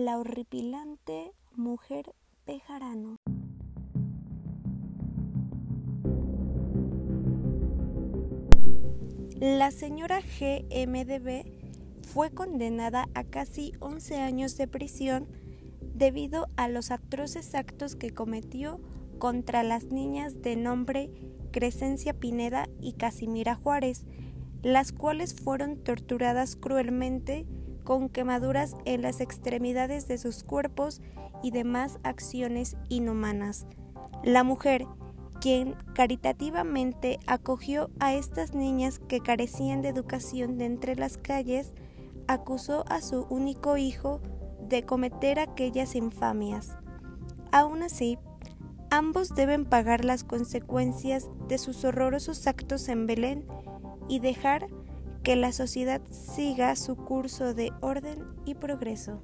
la horripilante mujer Pejarano. La señora GMDB fue condenada a casi 11 años de prisión debido a los atroces actos que cometió contra las niñas de nombre Crescencia Pineda y Casimira Juárez, las cuales fueron torturadas cruelmente con quemaduras en las extremidades de sus cuerpos y demás acciones inhumanas. La mujer, quien caritativamente acogió a estas niñas que carecían de educación de entre las calles, acusó a su único hijo de cometer aquellas infamias. Aún así, ambos deben pagar las consecuencias de sus horrorosos actos en Belén y dejar que la sociedad siga su curso de orden y progreso.